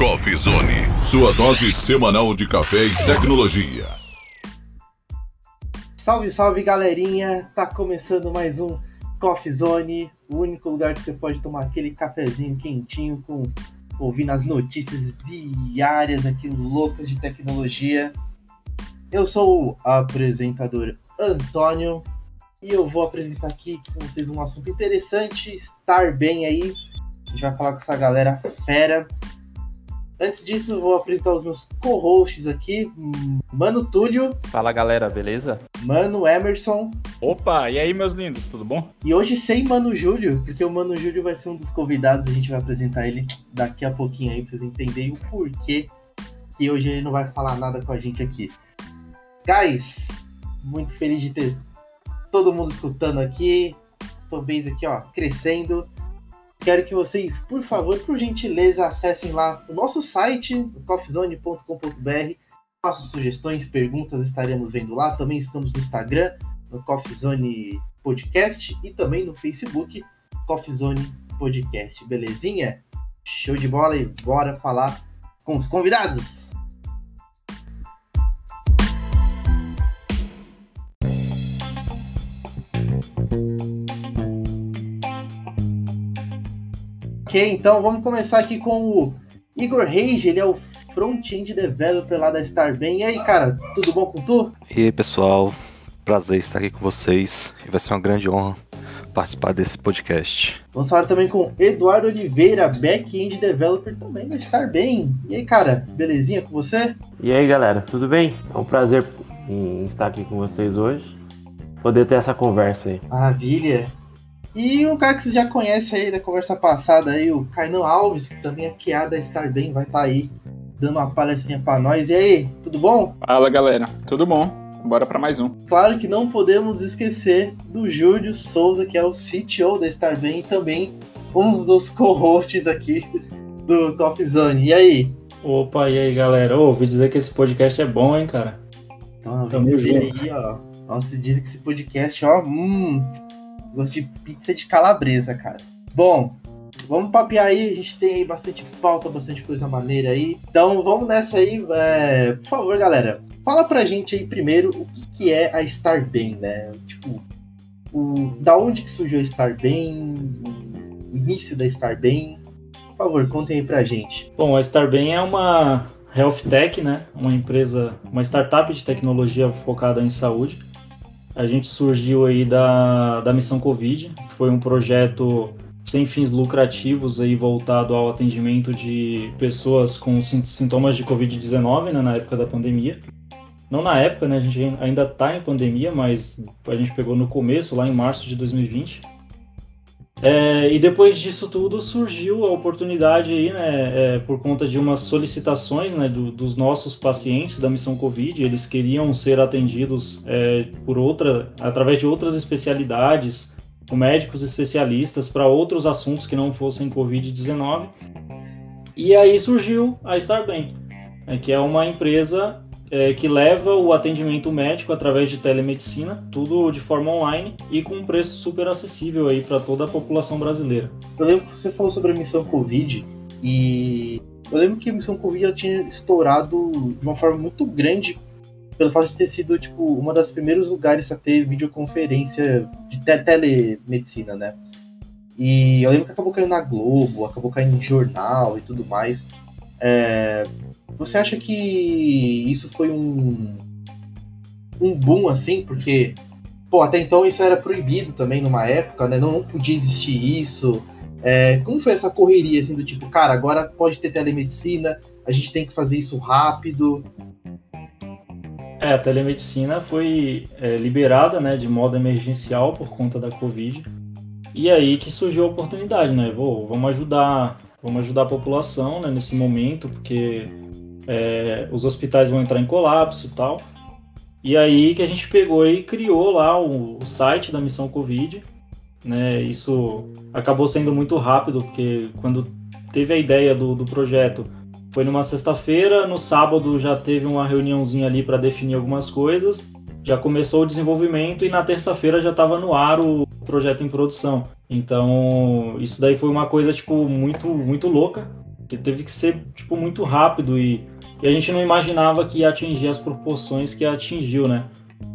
Coffee Zone, sua dose semanal de café e tecnologia. Salve, salve galerinha! Tá começando mais um Coffee Zone, o único lugar que você pode tomar aquele cafezinho quentinho com ouvindo as notícias diárias aqui loucas de tecnologia. Eu sou o apresentador Antônio e eu vou apresentar aqui com vocês um assunto interessante, estar bem aí. A gente vai falar com essa galera fera. Antes disso, vou apresentar os meus co-hosts aqui. Mano Túlio. Fala galera, beleza? Mano Emerson. Opa, e aí meus lindos, tudo bom? E hoje sem Mano Júlio, porque o Mano Júlio vai ser um dos convidados, a gente vai apresentar ele daqui a pouquinho aí pra vocês entenderem o porquê que hoje ele não vai falar nada com a gente aqui. Guys, muito feliz de ter todo mundo escutando aqui, fanbase aqui ó, crescendo. Quero que vocês, por favor, por gentileza, acessem lá o nosso site, coffeezone.com.br. Façam sugestões, perguntas, estaremos vendo lá. Também estamos no Instagram, no Coffeezone Podcast e também no Facebook, Coffeezone Podcast. Belezinha? Show de bola e bora falar com os convidados! Ok, então vamos começar aqui com o Igor Reis, ele é o front-end developer lá da Starbem. E aí, cara, tudo bom com tu? E aí, pessoal, prazer estar aqui com vocês e vai ser uma grande honra participar desse podcast. Vamos falar também com Eduardo Oliveira, back-end developer também da Starbem. E aí, cara, belezinha com você? E aí, galera, tudo bem? É um prazer em estar aqui com vocês hoje, poder ter essa conversa aí. Maravilha. E um cara que você já conhece aí da conversa passada aí, o Kainan Alves, que também é QA da Starbem, vai estar tá aí dando uma palestrinha para nós. E aí, tudo bom? Fala galera, tudo bom? Bora para mais um. Claro que não podemos esquecer do Júlio Souza, que é o CTO da Starbem e também um dos co-hosts aqui do Coffee Zone. E aí? Opa, e aí galera? Ô, ouvi dizer que esse podcast é bom, hein, cara? Então, Tamo dizer aí, ó. Nossa, dizem que esse podcast, ó, hum, Gosto de pizza de calabresa, cara. Bom, vamos papear aí. A gente tem aí bastante pauta, bastante coisa maneira aí. Então vamos nessa aí. É... Por favor, galera, fala pra gente aí primeiro o que, que é a Starbem, né? Tipo, o... da onde que surgiu a Starbem? O início da Starbem? Por favor, contem aí pra gente. Bom, a Starbem é uma health tech, né? Uma empresa, uma startup de tecnologia focada em saúde a gente surgiu aí da, da Missão Covid, que foi um projeto sem fins lucrativos aí voltado ao atendimento de pessoas com sintomas de Covid-19 né, na época da pandemia. Não na época, né, a gente ainda está em pandemia, mas a gente pegou no começo, lá em março de 2020. É, e depois disso tudo surgiu a oportunidade aí, né, é, por conta de umas solicitações né, do, dos nossos pacientes da missão Covid, eles queriam ser atendidos é, por outra, através de outras especialidades, com médicos especialistas para outros assuntos que não fossem Covid-19. E aí surgiu a Starbem, né, que é uma empresa é, que leva o atendimento médico através de telemedicina, tudo de forma online e com um preço super acessível aí para toda a população brasileira. Eu lembro que você falou sobre a missão Covid e eu lembro que a missão Covid ela tinha estourado de uma forma muito grande pelo fato de ter sido tipo uma das primeiros lugares a ter videoconferência de te telemedicina, né? E eu lembro que acabou caindo na Globo, acabou caindo em jornal e tudo mais. É, você acha que isso foi um, um boom assim? Porque, pô, até então isso era proibido também numa época, né? Não, podia existir isso. É, como foi essa correria assim do tipo, cara, agora pode ter telemedicina, a gente tem que fazer isso rápido? É, a telemedicina foi é, liberada né, de modo emergencial por conta da Covid. E aí que surgiu a oportunidade, né? Vou, vamos ajudar, vamos ajudar a população né, nesse momento, porque é, os hospitais vão entrar em colapso e tal. E aí que a gente pegou e criou lá o, o site da Missão Covid. Né? Isso acabou sendo muito rápido, porque quando teve a ideia do, do projeto, foi numa sexta-feira, no sábado já teve uma reuniãozinha ali para definir algumas coisas, já começou o desenvolvimento e na terça-feira já estava no ar o projeto em produção. Então, isso daí foi uma coisa tipo muito muito louca, Que teve que ser, tipo, muito rápido e, e a gente não imaginava que ia atingir as proporções que atingiu, né?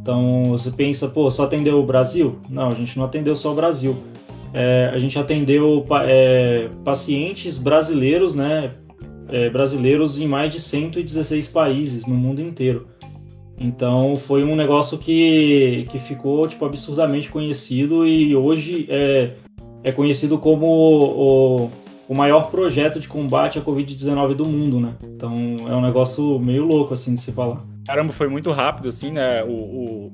Então você pensa, pô, só atendeu o Brasil? Não, a gente não atendeu só o Brasil. É, a gente atendeu é, pacientes brasileiros, né? É, brasileiros em mais de 116 países no mundo inteiro. Então foi um negócio que, que ficou tipo, absurdamente conhecido e hoje é, é conhecido como o, o maior projeto de combate à Covid-19 do mundo, né? Então é um negócio meio louco assim de se falar. Caramba, foi muito rápido, assim, né? O, o,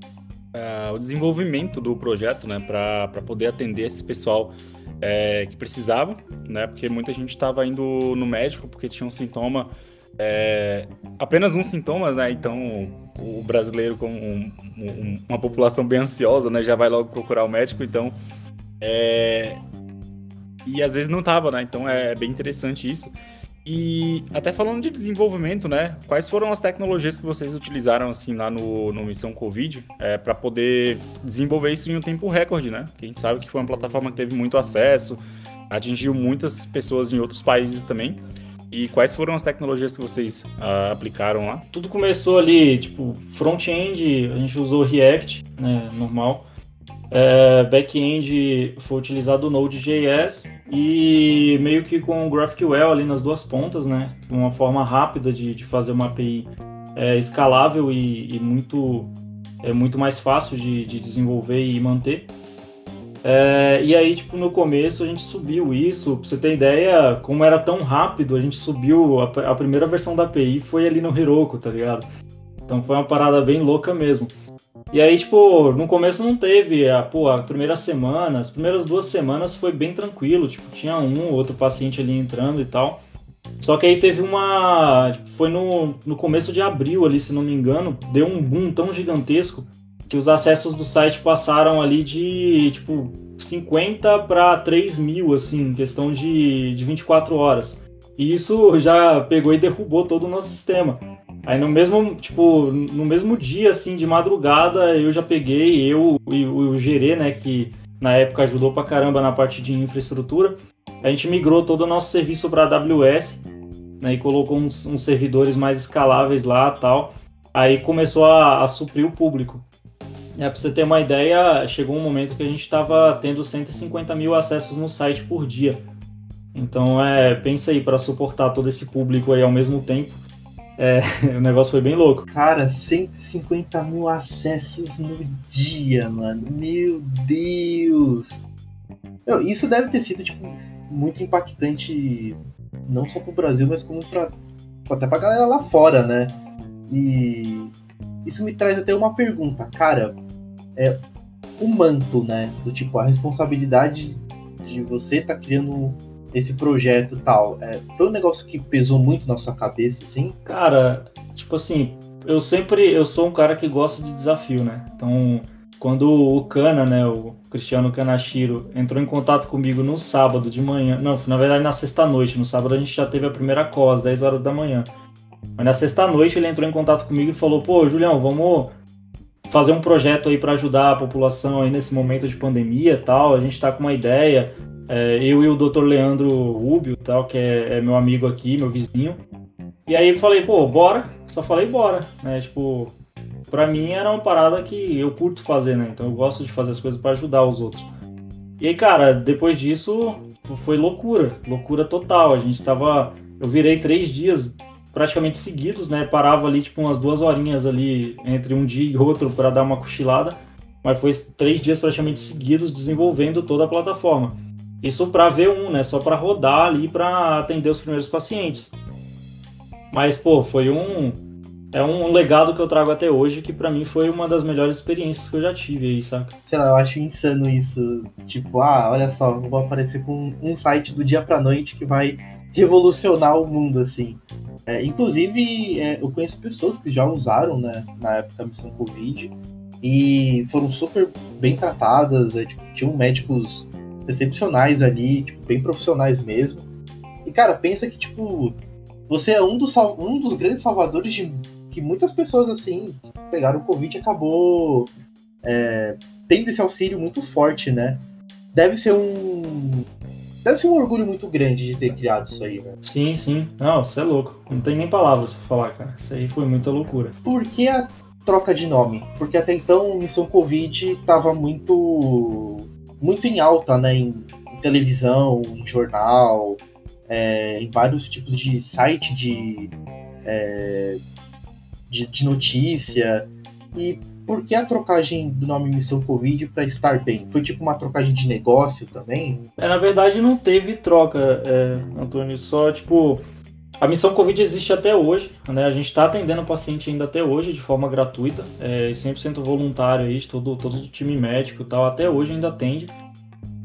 uh, o desenvolvimento do projeto, né? Para poder atender esse pessoal é, que precisava, né? Porque muita gente estava indo no médico porque tinha um sintoma, é, apenas um sintoma, né? Então o brasileiro, como um, um, uma população bem ansiosa, né? Já vai logo procurar o médico, então. É, e às vezes não tava, né? Então é bem interessante isso. E até falando de desenvolvimento, né? Quais foram as tecnologias que vocês utilizaram assim lá no, no Missão Covid é, para poder desenvolver isso em um tempo recorde, né? Porque a gente sabe que foi uma plataforma que teve muito acesso, atingiu muitas pessoas em outros países também. E quais foram as tecnologias que vocês uh, aplicaram lá? Tudo começou ali, tipo, front-end, a gente usou React, né, normal. É, back-end foi utilizado o Node.js e meio que com o GraphQL ali nas duas pontas, né? Uma forma rápida de, de fazer uma API é, escalável e, e, muito, é muito mais fácil de, de desenvolver e manter. É, e aí, tipo, no começo a gente subiu isso, pra você ter ideia, como era tão rápido, a gente subiu, a, a primeira versão da API foi ali no Heroku, tá ligado? Então foi uma parada bem louca mesmo. E aí, tipo, no começo não teve, a, pô, a primeira semana, as primeiras duas semanas foi bem tranquilo, tipo, tinha um ou outro paciente ali entrando e tal. Só que aí teve uma. Tipo, foi no, no começo de abril ali, se não me engano, deu um boom tão gigantesco que os acessos do site passaram ali de, tipo, 50 para 3 mil, assim, questão de, de 24 horas. E isso já pegou e derrubou todo o nosso sistema. Aí no mesmo, tipo, no mesmo dia, assim, de madrugada, eu já peguei, eu e o Gerê, né, que na época ajudou pra caramba na parte de infraestrutura, a gente migrou todo o nosso serviço para AWS, né, e colocou uns, uns, servidores mais escaláveis lá tal. Aí começou a, a suprir o público. É, pra você ter uma ideia, chegou um momento que a gente estava tendo 150 mil acessos no site por dia. Então, é, pensa aí para suportar todo esse público aí ao mesmo tempo. É, o negócio foi bem louco. Cara, 150 mil acessos no dia, mano. Meu Deus! isso deve ter sido, tipo, muito impactante, não só pro Brasil, mas como pra, até pra galera lá fora, né? E isso me traz até uma pergunta, cara. É o manto, né? Do tipo, a responsabilidade de você tá criando esse projeto tal, é, foi um negócio que pesou muito na sua cabeça, assim? Cara, tipo assim, eu sempre, eu sou um cara que gosta de desafio, né? Então, quando o Cana, né, o Cristiano Kanashiro, entrou em contato comigo no sábado de manhã, não, na verdade na sexta-noite, no sábado a gente já teve a primeira call, às 10 horas da manhã. Mas na sexta-noite ele entrou em contato comigo e falou, pô, Julião, vamos fazer um projeto aí para ajudar a população aí nesse momento de pandemia tal, a gente tá com uma ideia, é, eu e o Dr. Leandro Rubio, tal, que é, é, meu amigo aqui, meu vizinho. E aí eu falei, pô, bora. Só falei bora, né? Tipo, pra mim era uma parada que eu curto fazer, né? Então eu gosto de fazer as coisas para ajudar os outros. E aí, cara, depois disso foi loucura, loucura total. A gente tava. Eu virei três dias praticamente seguidos, né? Parava ali, tipo, umas duas horinhas ali entre um dia e outro para dar uma cochilada. Mas foi três dias praticamente seguidos desenvolvendo toda a plataforma. Isso para V1, né? Só para rodar ali para atender os primeiros pacientes. Mas, pô, foi um. É um legado que eu trago até hoje, que para mim foi uma das melhores experiências que eu já tive aí, saca? Sei lá, eu acho insano isso. Tipo, ah, olha só, vou aparecer com um site do dia pra noite que vai revolucionar o mundo, assim. É, inclusive, é, eu conheço pessoas que já usaram, né, na época da missão Covid, e foram super bem tratadas, é, tipo, tinham médicos excepcionais ali, tipo, bem profissionais mesmo. E, cara, pensa que, tipo, você é um dos, um dos grandes salvadores de que muitas pessoas, assim, pegaram o Covid e acabou é, tendo esse auxílio muito forte, né? Deve ser um, deve ser um orgulho muito grande de ter criado isso aí, né? Sim, sim. Não, você é louco. Não tem nem palavras pra falar, cara. Isso aí foi muita loucura. Por que a troca de nome? Porque até então Missão Covid tava muito muito em alta, né? Em, em televisão, em jornal, é, em vários tipos de site de, é, de, de notícia. E por que a trocagem do nome Missão Covid para estar bem? Foi tipo uma trocagem de negócio também? É, na verdade, não teve troca, é, Antônio. Só, tipo, a Missão Covid existe até hoje, né? A gente está atendendo o paciente ainda até hoje de forma gratuita, é 100% voluntário aí, todo, todo o time médico e tal, até hoje ainda atende.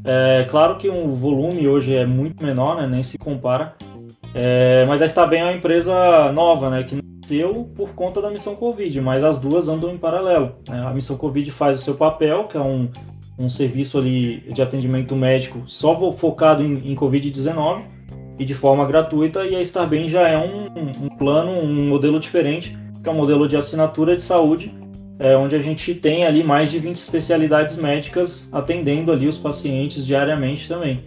É claro que o volume hoje é muito menor, né? Nem se compara. É, mas a Está Bem é uma empresa nova, né? Que nasceu por conta da missão Covid, mas as duas andam em paralelo. Né? A missão Covid faz o seu papel, que é um, um serviço ali de atendimento médico só focado em, em Covid-19 e de forma gratuita, e a Estar Bem já é um, um, plano, um modelo diferente, que é um modelo de assinatura de saúde, é, onde a gente tem ali mais de 20 especialidades médicas atendendo ali os pacientes diariamente também.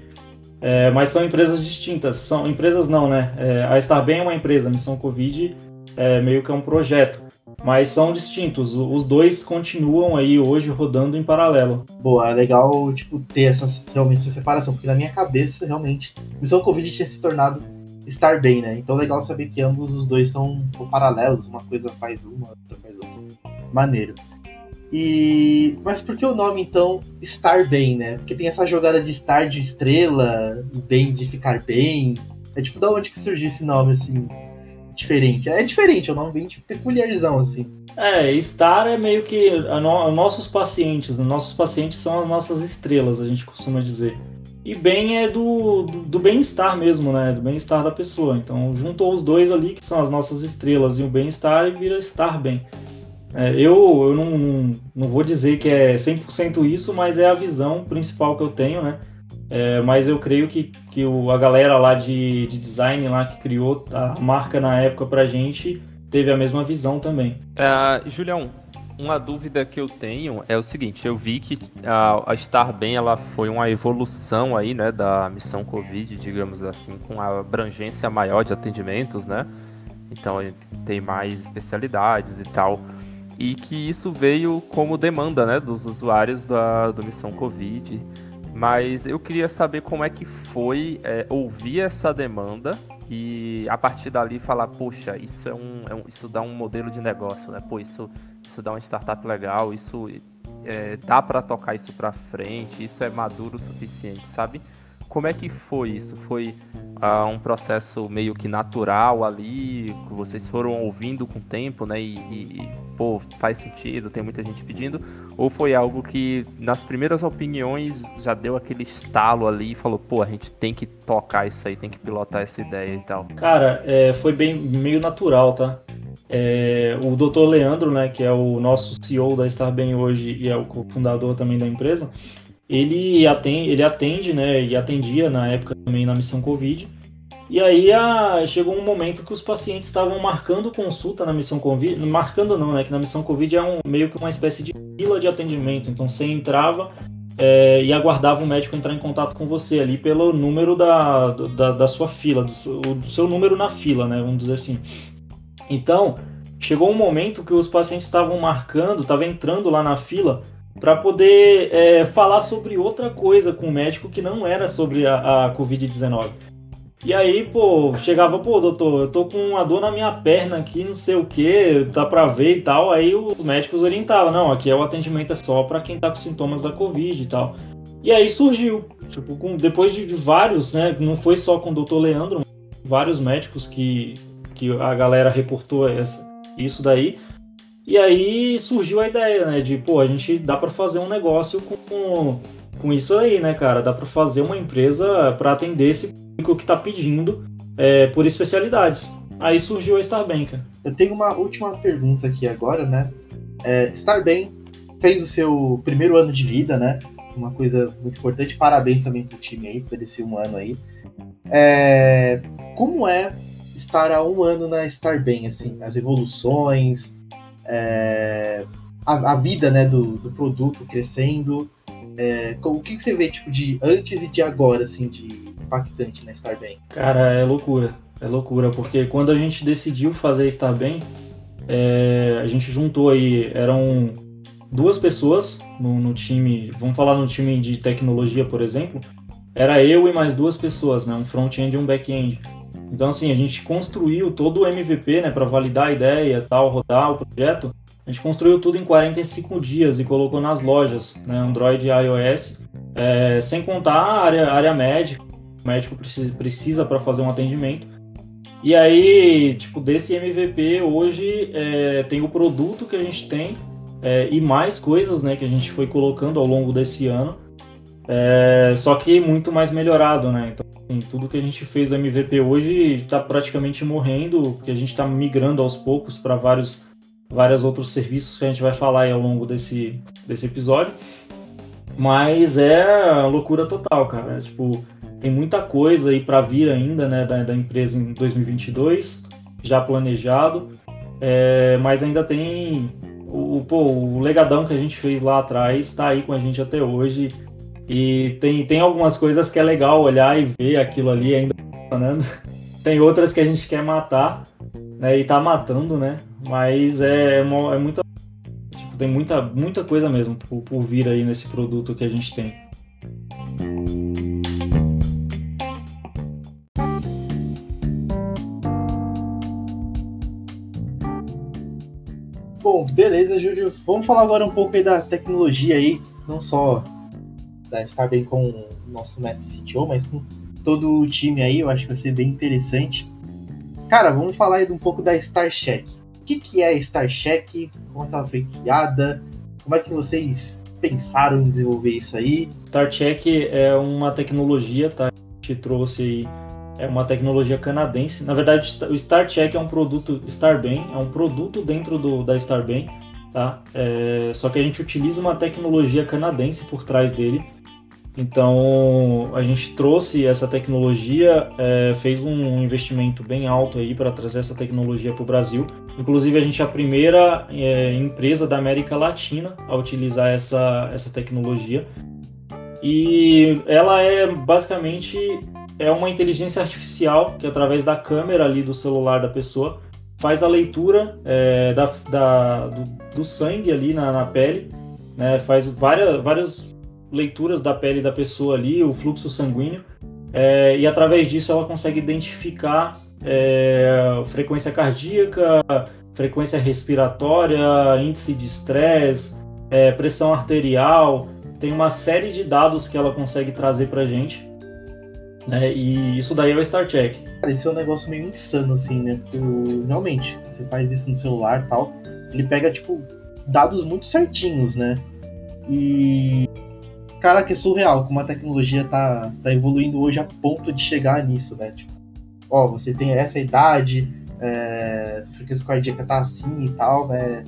É, mas são empresas distintas, são empresas não, né? É, a Estar Bem é uma empresa, a Missão Covid é meio que é um projeto, mas são distintos. Os dois continuam aí hoje rodando em paralelo. Boa, é legal tipo ter essa realmente essa separação, porque na minha cabeça realmente Missão Covid tinha se tornado estar bem, né? Então legal saber que ambos os dois são paralelos, uma coisa faz uma, outra faz outra. Maneiro. E mas por que o nome então estar bem, né? Porque tem essa jogada de estar de estrela, bem de ficar bem. É tipo da onde que surgiu esse nome assim? Diferente. É diferente, é um nome bem peculiarzão, assim. É, Star é meio que no, nossos pacientes, né? nossos pacientes são as nossas estrelas, a gente costuma dizer. E bem é do, do, do bem-estar mesmo, né? Do bem-estar da pessoa. Então, juntou os dois ali, que são as nossas estrelas, e o bem-estar, e vira estar bem. É, eu eu não, não vou dizer que é 100% isso, mas é a visão principal que eu tenho, né? É, mas eu creio que, que o, a galera lá de, de design lá que criou a marca na época pra gente teve a mesma visão também. Uh, Julião, uma dúvida que eu tenho é o seguinte, eu vi que a, a Bem ela foi uma evolução aí, né, da missão Covid, digamos assim, com a abrangência maior de atendimentos, né? Então tem mais especialidades e tal. E que isso veio como demanda, né, dos usuários da do missão Covid. Mas eu queria saber como é que foi é, ouvir essa demanda e a partir dali falar, poxa, isso é um, é um, isso dá um modelo de negócio, né? Pô, isso, isso dá uma startup legal, isso é, dá para tocar isso para frente, isso é maduro o suficiente, sabe? Como é que foi isso? Foi uh, um processo meio que natural ali, que vocês foram ouvindo com o tempo, né? E, e, pô, faz sentido, tem muita gente pedindo? Ou foi algo que nas primeiras opiniões já deu aquele estalo ali e falou, pô, a gente tem que tocar isso aí, tem que pilotar essa ideia e tal? Cara, é, foi bem meio natural, tá? É, o Dr. Leandro, né, que é o nosso CEO da Estar Bem hoje e é o fundador também da empresa, ele atende, ele atende, né, e atendia na época também na missão Covid. E aí a, chegou um momento que os pacientes estavam marcando consulta na missão Covid, marcando não, né, que na missão Covid é um, meio que uma espécie de fila de atendimento. Então você entrava é, e aguardava o médico entrar em contato com você ali pelo número da, da, da sua fila, do seu, do seu número na fila, né, vamos dizer assim. Então, chegou um momento que os pacientes estavam marcando, estavam entrando lá na fila para poder é, falar sobre outra coisa com o médico que não era sobre a, a Covid-19. E aí, pô, chegava, pô, doutor, eu tô com uma dor na minha perna aqui, não sei o que, dá pra ver e tal. Aí os médicos orientavam, não, aqui é o atendimento é só para quem tá com sintomas da Covid e tal. E aí surgiu, tipo, com, depois de, de vários, né, não foi só com o doutor Leandro, vários médicos que, que a galera reportou essa, isso daí, e aí surgiu a ideia, né, de, pô, a gente dá para fazer um negócio com, com isso aí, né, cara? Dá para fazer uma empresa para atender esse público que tá pedindo é, por especialidades. Aí surgiu a Starbem, cara. Eu tenho uma última pergunta aqui agora, né? É, Starbem fez o seu primeiro ano de vida, né? Uma coisa muito importante. Parabéns também pro time aí por esse um ano aí. É, como é estar há um ano na Starbem, assim, as evoluções, é, a, a, vida né, do, do produto crescendo. É, o que, que você vê tipo, de antes e de agora, assim, de, impactante na Estar Bem? Cara, é loucura. É loucura, porque quando a gente decidiu fazer Estar Bem, é, a gente juntou aí, eram duas pessoas no, no, time, vamos falar no time de tecnologia, por exemplo, era eu e mais duas pessoas, né, um front-end e um back-end. Então, assim, a gente construiu todo o MVP, né, para validar a ideia, tal, rodar o projeto. A gente construiu tudo em 45 dias e colocou nas lojas, né, Android e iOS, é, sem contar a área, a área médica, médico precisa para fazer um atendimento. E aí, tipo, desse MVP hoje é, tem o produto que a gente tem é, e mais coisas, né, que a gente foi colocando ao longo desse ano, é, só que muito mais melhorado, né? Então, assim, tudo que a gente fez do MVP hoje está praticamente morrendo, porque a gente está migrando aos poucos para vários, vários outros serviços que a gente vai falar aí ao longo desse, desse episódio. Mas é loucura total, cara. É, tipo, tem muita coisa aí para vir ainda, né, da, da, empresa em 2022, já planejado. É, mas ainda tem o, pô, o legadão que a gente fez lá atrás está aí com a gente até hoje. E tem, tem algumas coisas que é legal olhar e ver aquilo ali ainda funcionando. Tem outras que a gente quer matar, né? E tá matando, né? Mas é, é, é muita. Tipo, tem muita, muita coisa mesmo por, por vir aí nesse produto que a gente tem. Beleza, Júlio. Vamos falar agora um pouco aí da tecnologia aí, não só da estar bem com o nosso mestre CTO, mas com todo o time aí, eu acho que vai ser bem interessante. Cara, vamos falar aí um pouco da StarCheck. O que, que é a StarCheck? Como é ela foi criada? Como é que vocês pensaram em desenvolver isso aí? StarCheck é uma tecnologia, tá? A gente trouxe aí é uma tecnologia canadense. Na verdade, o StarCheck é um produto StarBem, é um produto dentro do, da StarBem, tá? É, só que a gente utiliza uma tecnologia canadense por trás dele. Então, a gente trouxe essa tecnologia, é, fez um investimento bem alto aí para trazer essa tecnologia para o Brasil. Inclusive, a gente é a primeira é, empresa da América Latina a utilizar essa, essa tecnologia. E ela é basicamente é uma inteligência artificial que, através da câmera ali do celular da pessoa, faz a leitura é, da, da do, do, sangue ali na, na pele, né? faz várias, várias leituras da pele da pessoa ali, o fluxo sanguíneo, é, e através disso ela consegue identificar é, frequência cardíaca, frequência respiratória, índice de estresse, é, pressão arterial, tem uma série de dados que ela consegue trazer para gente né? E isso daí é o Star Trek. Cara, isso é um negócio meio insano, assim, né? Porque, realmente, você faz isso no celular e tal, ele pega, tipo, dados muito certinhos, né? E. Cara, que é surreal como a tecnologia tá, tá evoluindo hoje a ponto de chegar nisso, né? Tipo, ó, você tem essa idade, é, sua frequência cardíaca tá assim e tal, né?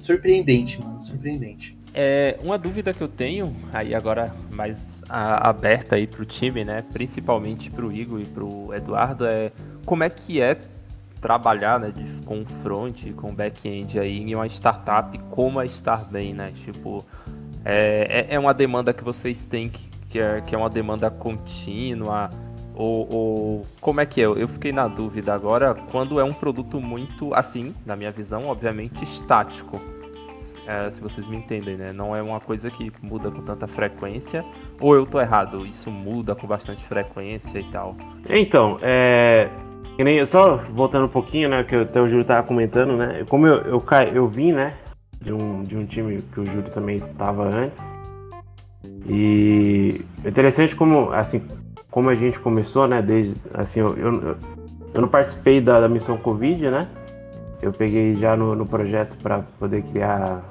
Surpreendente, mano, surpreendente. É, uma dúvida que eu tenho, aí agora mais a, aberta aí pro time, né? Principalmente pro Igor e pro Eduardo, é como é que é trabalhar né, de, com front, com back-end aí em uma startup como a Starbem, né? Tipo, é, é, é uma demanda que vocês têm que, que, é, que é uma demanda contínua, ou, ou, como é que é? Eu fiquei na dúvida agora quando é um produto muito, assim, na minha visão, obviamente estático é, se vocês me entendem, né? Não é uma coisa que muda com tanta frequência. Ou eu tô errado? Isso muda com bastante frequência e tal. Então, é. Só voltando um pouquinho, né? Que até o Júlio tava comentando, né? Como eu, eu, eu vim, né? De um, de um time que o Júlio também tava antes. E é interessante como, assim, como a gente começou, né? Desde, assim, eu, eu, eu não participei da, da missão Covid, né? Eu peguei já no, no projeto para poder criar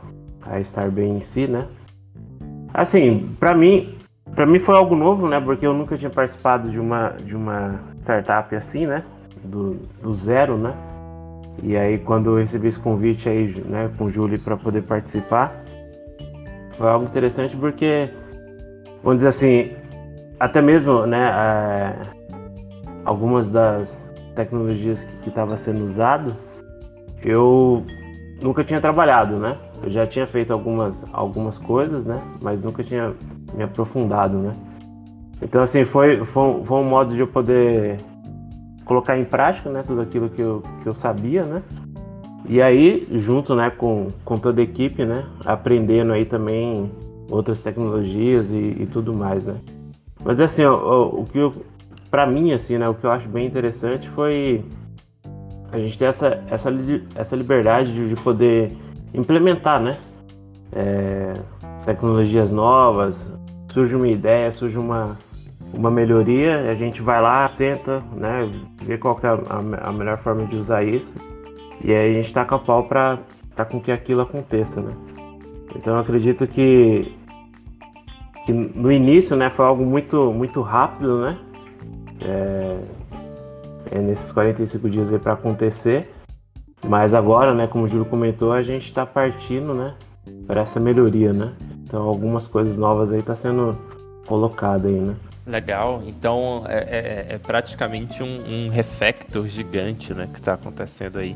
a Starbem em si, né? Assim, para mim, para mim foi algo novo, né? Porque eu nunca tinha participado de uma de uma startup assim, né? Do, do zero, né? E aí quando eu recebi esse convite aí, né, com o Júlio para poder participar, foi algo interessante porque, vamos dizer assim, até mesmo, né, é, algumas das tecnologias que estava sendo usado, eu nunca tinha trabalhado, né? Eu já tinha feito algumas, algumas coisas, né? Mas nunca tinha me aprofundado, né? Então, assim, foi, foi, foi um modo de eu poder colocar em prática, né, tudo aquilo que eu, que eu sabia, né? E aí, junto, né, com, com toda a equipe, né, aprendendo aí também outras tecnologias e, e tudo mais, né? Mas assim, ó, o que eu, pra mim, assim, né, o que eu acho bem interessante foi a gente ter essa, essa, essa liberdade de, de poder implementar, né? É, tecnologias novas, surge uma ideia, surge uma, uma melhoria, a gente vai lá, senta, né, vê qual é a, a melhor forma de usar isso, e aí a gente taca a pau para com que aquilo aconteça, né. Então eu acredito que, que no início, né, foi algo muito, muito rápido, né, é, é nesses 45 dias aí para acontecer, mas agora, né, como o Júlio comentou, a gente está partindo, né, para essa melhoria, né. Então algumas coisas novas aí tá sendo colocada aí, né. Legal, então é, é, é praticamente um, um, refactor gigante né, que está acontecendo aí.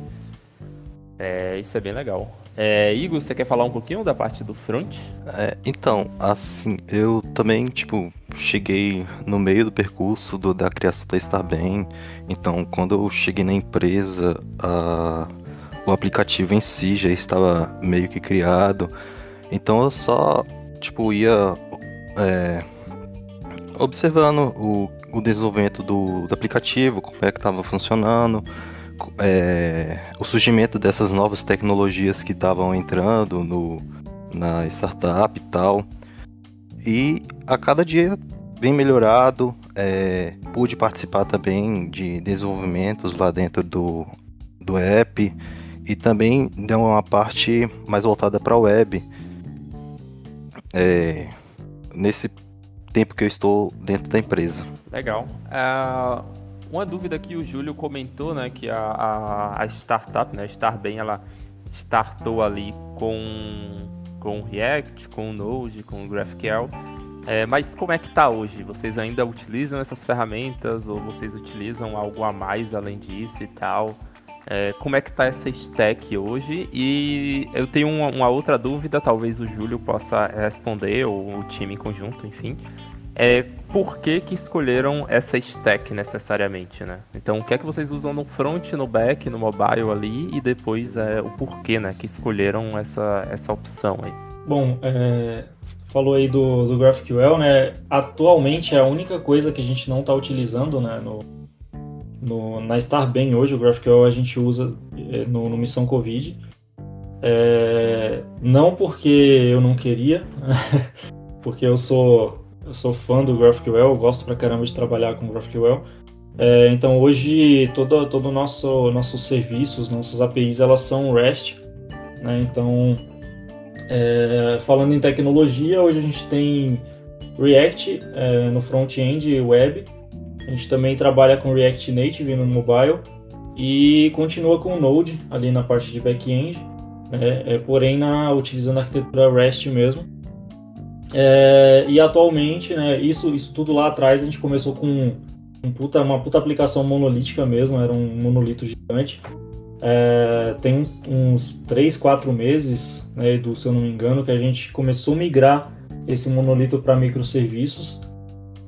É, isso é bem legal. É, Igor, você quer falar um pouquinho da parte do front? É, então, assim, eu também, tipo, cheguei no meio do percurso do, da criação da Starbem. Então, quando eu cheguei na empresa, a, o aplicativo em si já estava meio que criado. Então, eu só, tipo, ia é, observando o, o desenvolvimento do, do, aplicativo, como é que estava funcionando, é, o surgimento dessas novas tecnologias que estavam entrando no, na startup e tal. E a cada dia vem melhorado, é, pude participar também de desenvolvimentos lá dentro do, do app e também deu uma parte mais voltada para a web. É, nesse tempo que eu estou dentro da empresa. Legal. Uh, uma dúvida que o Júlio comentou, né, que a, a, a startup, né, a Starbem, ela startou ali com, com React, com Node, com GraphQL. É, mas como é que está hoje? Vocês ainda utilizam essas ferramentas ou vocês utilizam algo a mais além disso e tal? É, como é que está essa stack hoje? E eu tenho uma, uma, outra dúvida, talvez o Júlio possa responder, ou o time em conjunto, enfim é por que, que escolheram essa stack necessariamente, né? Então, o que é que vocês usam no front, no back, no mobile ali e depois é, o porquê, né, que escolheram essa, essa opção aí. Bom, é, falou aí do, do GraphQL, né? Atualmente é a única coisa que a gente não está utilizando, né, no, no, na Starbem hoje, o GraphQL a gente usa é, no, no Missão Covid. É, não porque eu não queria, porque eu sou eu sou fã do GraphQL, gosto pra caramba de trabalhar com GraphQL. É, então hoje todo todo o nosso nossos serviços, nossas APIs, elas são REST. Né? Então é, falando em tecnologia, hoje a gente tem React é, no front-end web. A gente também trabalha com React Native no mobile e continua com Node ali na parte de back-end, né? é, porém na, utilizando a arquitetura REST mesmo. É, e atualmente, né, isso, isso tudo lá atrás a gente começou com um puta, uma puta aplicação monolítica mesmo, era um monolito gigante. É, tem uns, uns 3, 4 meses, né, do, se eu não me engano, que a gente começou a migrar esse monolito para microserviços.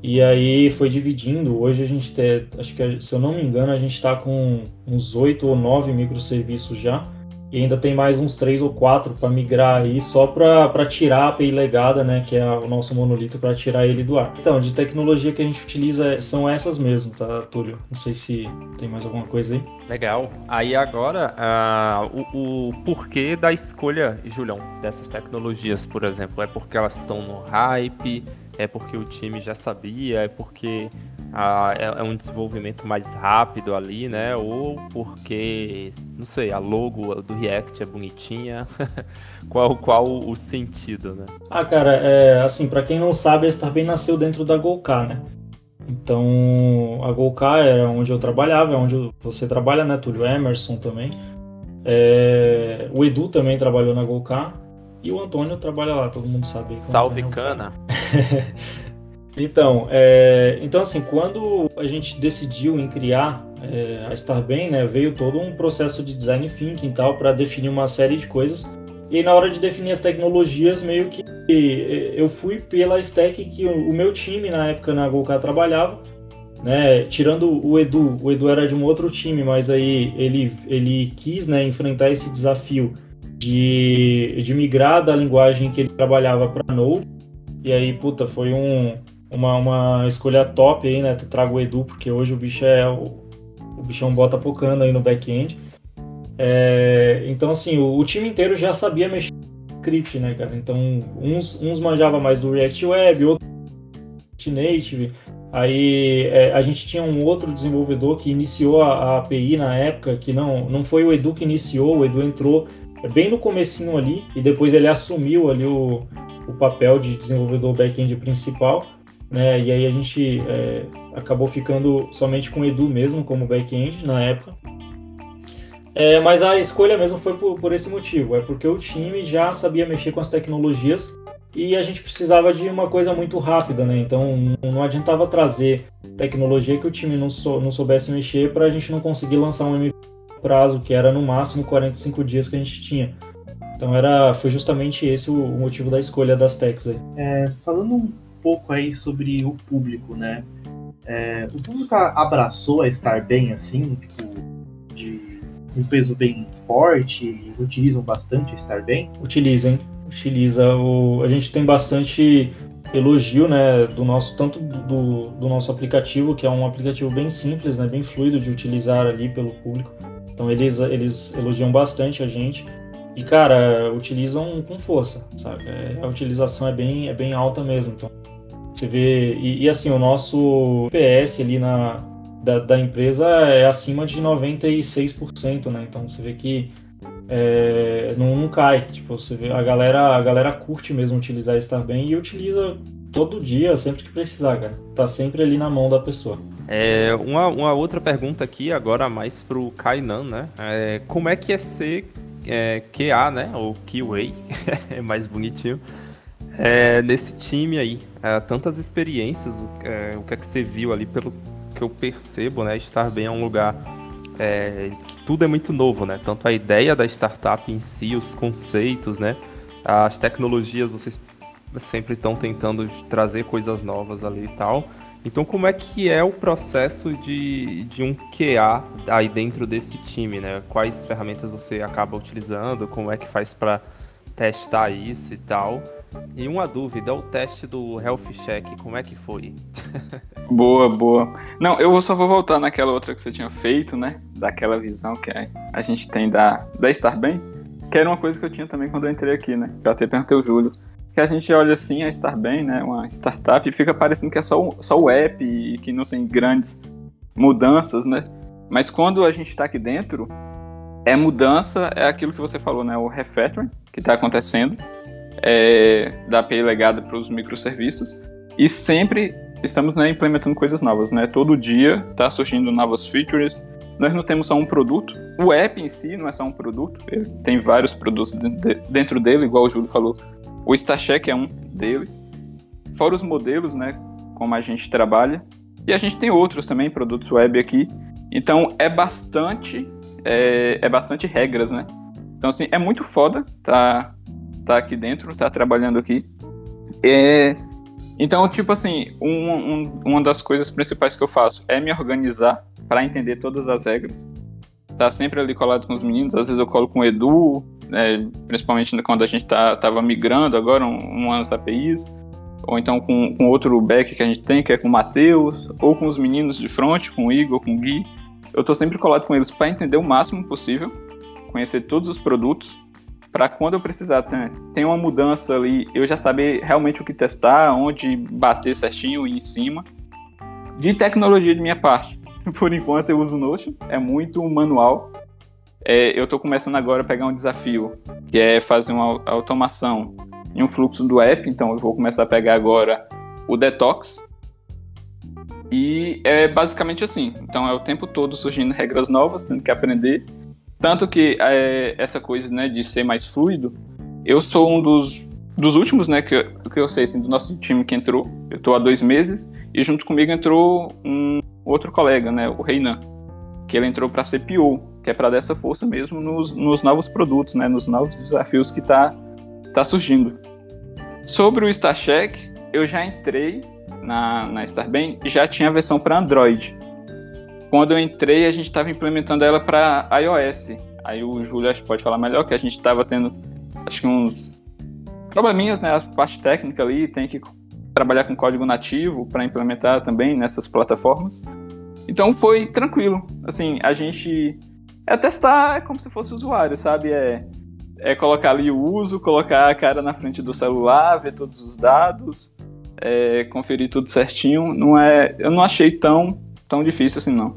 E aí foi dividindo. Hoje a gente tem, acho que se eu não me engano, a gente está com uns 8 ou 9 microserviços já. E ainda tem mais uns três ou quatro para migrar aí, só para tirar a API legada, né, que é o nosso monolito, para tirar ele do ar. Então, de tecnologia que a gente utiliza são essas mesmo, tá, Túlio? Não sei se tem mais alguma coisa aí. Legal. Aí agora, uh, o, o porquê da escolha, Julião, dessas tecnologias, por exemplo? É porque elas estão no hype? É porque o time já sabia? É porque a, é, é, um desenvolvimento mais rápido ali, né? Ou porque, não sei, a logo do React é bonitinha. qual, qual o sentido, né? Ah, cara, é, assim, para quem não sabe, a Starbem nasceu dentro da Golka, né? Então, a Golka é onde eu trabalhava, é onde você trabalha, né, Túlio? Emerson também. É, o Edu também trabalhou na Golka. E o Antônio trabalha lá, todo mundo sabe. Salve, Cana! Então, é, então assim, quando a gente decidiu em criar é, a Starbem, né, veio todo um processo de design thinking e tal para definir uma série de coisas E na hora de definir as tecnologias, meio que eu fui pela stack que o meu time na época na Golcar trabalhava, né? Tirando o Edu, o Edu era de um outro time, mas aí ele, ele quis né, enfrentar esse desafio de, de migrar da linguagem que ele trabalhava para Node. E aí, puta, foi um, uma, uma escolha top aí, né? Trago o Edu, porque hoje o bicho é o, o bichão bota pocando aí no back-end. É, então, assim, o, o, time inteiro já sabia mexer no script, né, cara? Então, uns, uns manjava mais do React Web, outros Native. Aí é, a gente tinha um outro desenvolvedor que iniciou a, a, API na época, que não, não foi o Edu que iniciou, o Edu entrou bem no comecinho ali, e depois ele assumiu ali o, o papel de desenvolvedor back-end principal, né? E aí a gente é, acabou ficando somente com o Edu mesmo como back-end na época. É, mas a escolha mesmo foi por, por, esse motivo, é porque o time já sabia mexer com as tecnologias e a gente precisava de uma coisa muito rápida, né? Então não adiantava trazer tecnologia que o time não, sou, não soubesse mexer para a gente não conseguir lançar um MVP prazo, que era no máximo 45 dias que a gente tinha. Então era, foi justamente esse o, motivo da escolha das techs aí. É, falando um pouco aí sobre o público, né? É, o público abraçou a estar bem assim, tipo, de um peso bem forte, eles utilizam bastante a estar bem? Utilizem, utiliza. O, a gente tem bastante elogio, né, do nosso tanto do, do nosso aplicativo, que é um aplicativo bem simples, né, bem fluido de utilizar ali pelo público. Então eles eles elogiam bastante a gente. E, cara, utilizam com força, sabe? É, a utilização é bem, é bem alta mesmo. Então, você vê. E, e assim, o nosso PS ali na, da, da, empresa é acima de 96%, né? Então você vê que é, não, não, cai. Tipo, você vê, a galera, a galera curte mesmo utilizar estar bem e utiliza todo dia, sempre que precisar, cara. Tá sempre ali na mão da pessoa. É, uma, uma outra pergunta aqui, agora mais pro Kainan, né? É, como é que é ser é, QA, né? Ou QA, é mais bonitinho. É, nesse time aí, é, tantas experiências, é, o que é que você viu ali, pelo que eu percebo, né? Estar bem é um lugar é, que tudo é muito novo, né? Tanto a ideia da startup em si, os conceitos, né? As tecnologias, vocês sempre estão tentando trazer coisas novas ali e tal. Então, como é que é o processo de, de um QA aí dentro desse time, né? Quais ferramentas você acaba utilizando? Como é que faz para testar isso e tal? E uma dúvida, o teste do Health Check, como é que foi? boa, boa. Não, eu só vou voltar naquela outra que você tinha feito, né? Daquela visão que a gente tem da, da Estar Bem, que era uma coisa que eu tinha também quando eu entrei aqui, né? Eu até perguntei o Júlio que a gente olha assim a estar bem, né, uma startup, e fica parecendo que é só, só o app e que não tem grandes mudanças, né? Mas quando a gente está aqui dentro, é mudança, é aquilo que você falou, né? O refactoring que está acontecendo, é, da API legada para os microserviços, e sempre estamos né, implementando coisas novas, né? Todo dia está surgindo novas features. Nós não temos só um produto. O app em si não é só um produto, ele tem vários produtos dentro dele, igual o Júlio falou o StarCheck é um deles. Fora os modelos, né, como a gente trabalha. E a gente tem outros também, produtos web aqui. Então é bastante, é, é bastante regras, né? Então assim, é muito foda tá, tá aqui dentro, tá trabalhando aqui. É, então, tipo assim, um, um, uma das coisas principais que eu faço é me organizar para entender todas as regras. Tá sempre ali colado com os meninos, às vezes eu colo com o Edu, né, principalmente quando a gente tá, tava migrando agora um, umas APIs, ou então com, com outro back que a gente tem, que é com o Matheus, ou com os meninos de front, com o Igor, com o Gui. Eu tô sempre colado com eles para entender o máximo possível, conhecer todos os produtos, para quando eu precisar ter, ter uma mudança ali, eu já saber realmente o que testar, onde bater certinho e em cima. De tecnologia de minha parte, por enquanto eu uso Notion, é muito manual, é, eu estou começando agora a pegar um desafio, que é fazer uma automação em um fluxo do app, então eu vou começar a pegar agora o detox. E é basicamente assim, então é o tempo todo surgindo regras novas, tendo que aprender. Tanto que é, essa coisa né, de ser mais fluido, eu sou um dos, dos últimos, né, que, que eu sei, assim, do nosso time que entrou. Eu estou há dois meses e junto comigo entrou um outro colega, né, o Reinan. que ele entrou para ser PO, que é para dar essa força mesmo nos, nos, novos produtos, né, nos novos desafios que tá, tá surgindo. Sobre o StarCheck, eu já entrei na, na StarBem e já tinha a versão para Android. Quando eu entrei, a gente estava implementando ela para iOS. Aí o Júlio acho que pode falar melhor, que a gente estava tendo acho que uns probleminhas, né? A parte técnica ali, tem que trabalhar com código nativo para implementar também nessas plataformas. Então foi tranquilo. Assim, a gente é testar como se fosse usuário, sabe? É, é colocar ali o uso, colocar a cara na frente do celular, ver todos os dados, é, conferir tudo certinho. Não é, eu não achei tão, tão difícil assim, não.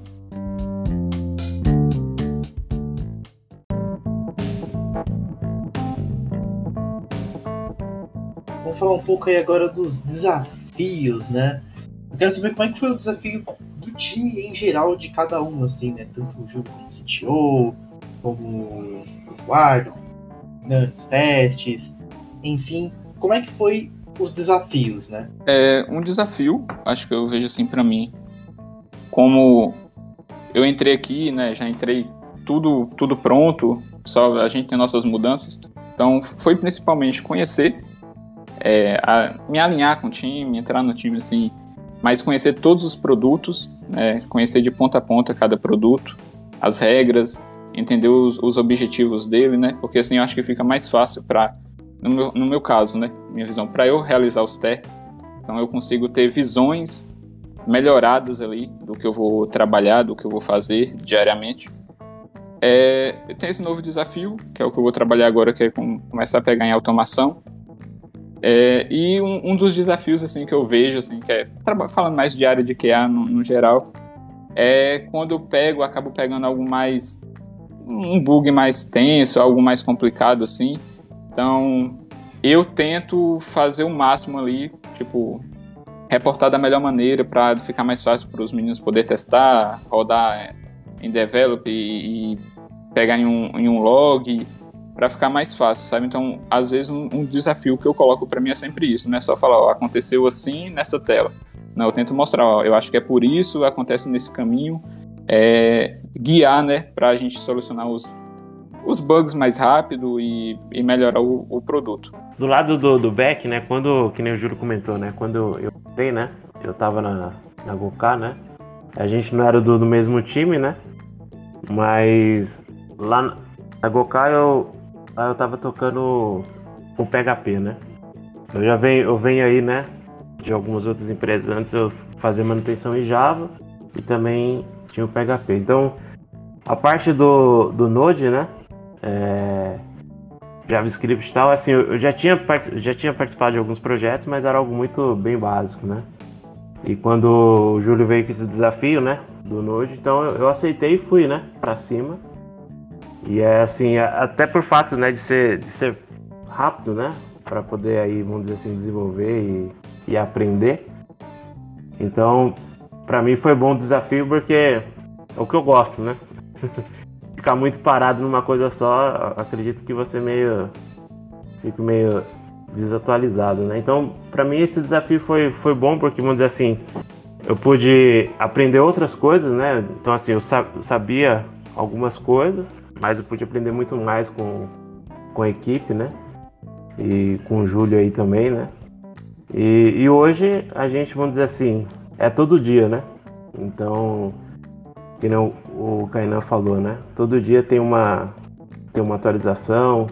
Vamos falar um pouco aí agora dos desafios, né? Eu quero saber como é que foi o desafio do time em geral de cada um, assim, né? Tanto o Júlio como o CTO, como o Eduardo, né? os testes, enfim. Como é que foi os desafios, né? É um desafio, acho que eu vejo assim para mim, como eu entrei aqui, né? Já entrei tudo tudo pronto, só a gente tem nossas mudanças. Então foi principalmente conhecer, é, a, me alinhar com o time, entrar no time assim mas conhecer todos os produtos, né, conhecer de ponta a ponta cada produto, as regras, entender os, os objetivos dele, né, porque assim eu acho que fica mais fácil para, no no meu caso, né, minha visão, para eu realizar os testes, então eu consigo ter visões melhoradas ali do que eu vou trabalhar, do que eu vou fazer diariamente. É, esse novo desafio, que é o que eu vou trabalhar agora, que é começar a pegar em automação, é, e um, um, dos desafios assim que eu vejo, assim, que é falando mais de área de QA no, no, geral, é quando eu pego, acabo pegando algo mais um bug mais tenso, algo mais complicado assim. Então, eu tento fazer o máximo ali, tipo, reportar da melhor maneira para ficar mais fácil para os meninos poder testar, rodar em develop e, pegar em um, em um log para ficar mais fácil, sabe? Então, às vezes, um, um desafio que eu coloco para mim é sempre isso, não é só falar, ó, aconteceu assim nessa tela. Não, eu tento mostrar, ó, eu acho que é por isso, acontece nesse caminho, é, guiar, né, para a gente solucionar os, os bugs mais rápido e, e melhorar o, o, produto. Do lado do, do back, né, quando, que nem o Júlio comentou, né, quando eu entrei, né, eu tava na, na Goká, né, a gente não era do, do mesmo time, né, mas lá na Goká eu, eu tava tocando com PHP, né? Eu já venho, eu venho aí, né? De algumas outras empresas. Antes eu fazia manutenção em Java e também tinha o PHP. Então, a parte do, do Node, né? É, JavaScript e tal, assim, eu já tinha, já tinha participado de alguns projetos, mas era algo muito bem básico, né? E quando o Júlio veio com esse desafio, né? Do Node, então eu aceitei e fui, né? Pra cima. E é assim, até por fato, né, de ser, de ser rápido, né, para poder aí, vamos dizer assim, desenvolver e, e aprender. Então, para mim foi bom o desafio porque é o que eu gosto, né? Ficar muito parado numa coisa só, acredito que você meio fica meio desatualizado, né? Então, para mim esse desafio foi, foi bom porque vamos dizer assim, eu pude aprender outras coisas, né? Então assim, eu sabia algumas coisas, mas eu pude aprender muito mais com, com a equipe, né? E com o Júlio aí também, né? E, e hoje a gente, vamos dizer assim, é todo dia, né? Então, que nem o, o Kainan falou, né? Todo dia tem uma, tem uma atualização,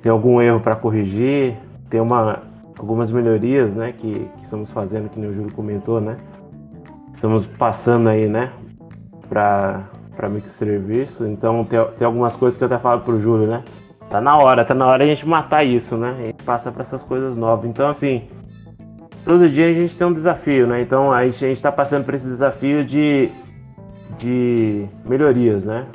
tem algum erro para corrigir, tem uma, algumas melhorias, né? Que, que estamos fazendo, que nem o Júlio comentou, né? Estamos passando aí, né? Para para microserviço. Então tem, tem algumas coisas que eu até falo pro Júlio, né? Tá na hora, tá na hora a gente matar isso, né? A gente passa para essas coisas novas. Então, assim, todo dia a gente tem um desafio, né? Então a gente, a gente tá passando por esse desafio de, de melhorias, né?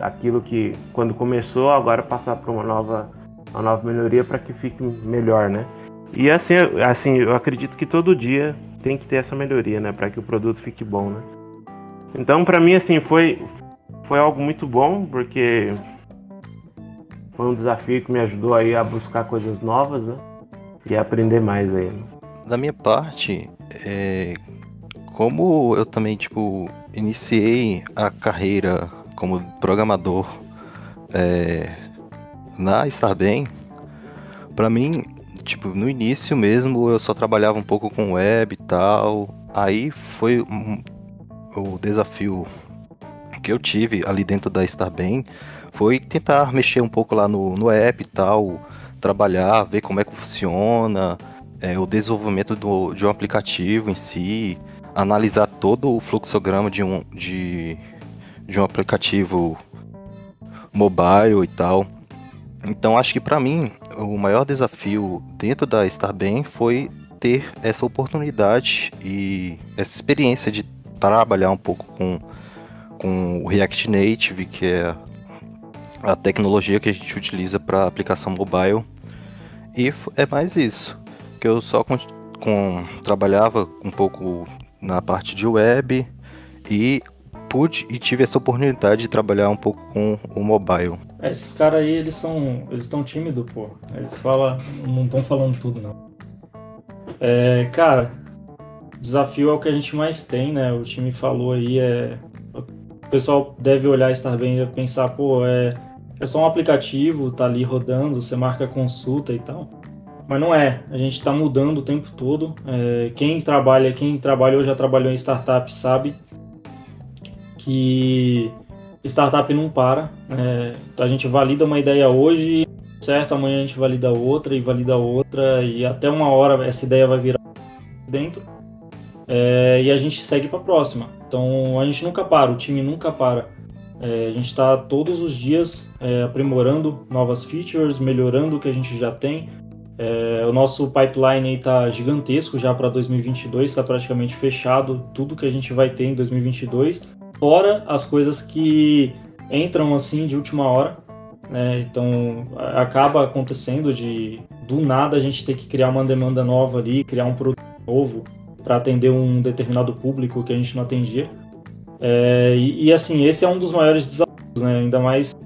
Aquilo que quando começou, agora passar para uma nova, uma nova melhoria para que fique melhor, né? E assim, assim, eu acredito que todo dia tem que ter essa melhoria, né? Para que o produto fique bom, né? Então, para mim, assim, foi, foi algo muito bom, porque foi um desafio que me ajudou aí a buscar coisas novas, né? E aprender mais aí. Né? Da minha parte, é, como eu também, tipo, iniciei a carreira como programador é, na Starbem, pra mim, tipo, no início mesmo eu só trabalhava um pouco com web e tal. Aí foi um, o desafio que eu tive ali dentro da Starbem foi tentar mexer um pouco lá no, no app e tal, trabalhar, ver como é que funciona, é, o desenvolvimento do, de um aplicativo em si, analisar todo o fluxograma de um, de, de um aplicativo mobile e tal. Então acho que para mim o maior desafio dentro da Starbem foi ter essa oportunidade e essa experiência de trabalhar um pouco com, com o React Native, que é a tecnologia que a gente utiliza para aplicação mobile. E é mais isso, que eu só com, com, trabalhava um pouco na parte de web e pude e tive essa oportunidade de trabalhar um pouco com o mobile. É, esses caras aí, eles são. Eles estão tímidos, pô. Eles falam. não estão falando tudo, não. É, cara, desafio é o que a gente mais tem, né? O time falou aí, é. O pessoal deve olhar estar bem e pensar, pô, é é só um aplicativo, tá ali rodando, você marca consulta e tal. Mas não é, a gente está mudando o tempo todo. É, quem trabalha, quem trabalhou ou já trabalhou em startup sabe que startup não para. É, a gente valida uma ideia hoje, certo? Amanhã a gente valida outra e valida outra e até uma hora essa ideia vai virar dentro é, e a gente segue para a próxima. Então a gente nunca para, o time nunca para. É, a gente está todos os dias é, aprimorando novas features, melhorando o que a gente já tem. É, o nosso pipeline está gigantesco já para 2022, está praticamente fechado tudo que a gente vai ter em 2022, fora as coisas que entram assim de última hora. Né? Então acaba acontecendo de do nada a gente ter que criar uma demanda nova ali, criar um produto novo para atender um determinado público que a gente não atendia. É, e, e, assim, esse é um dos maiores desafios, né? Ainda mais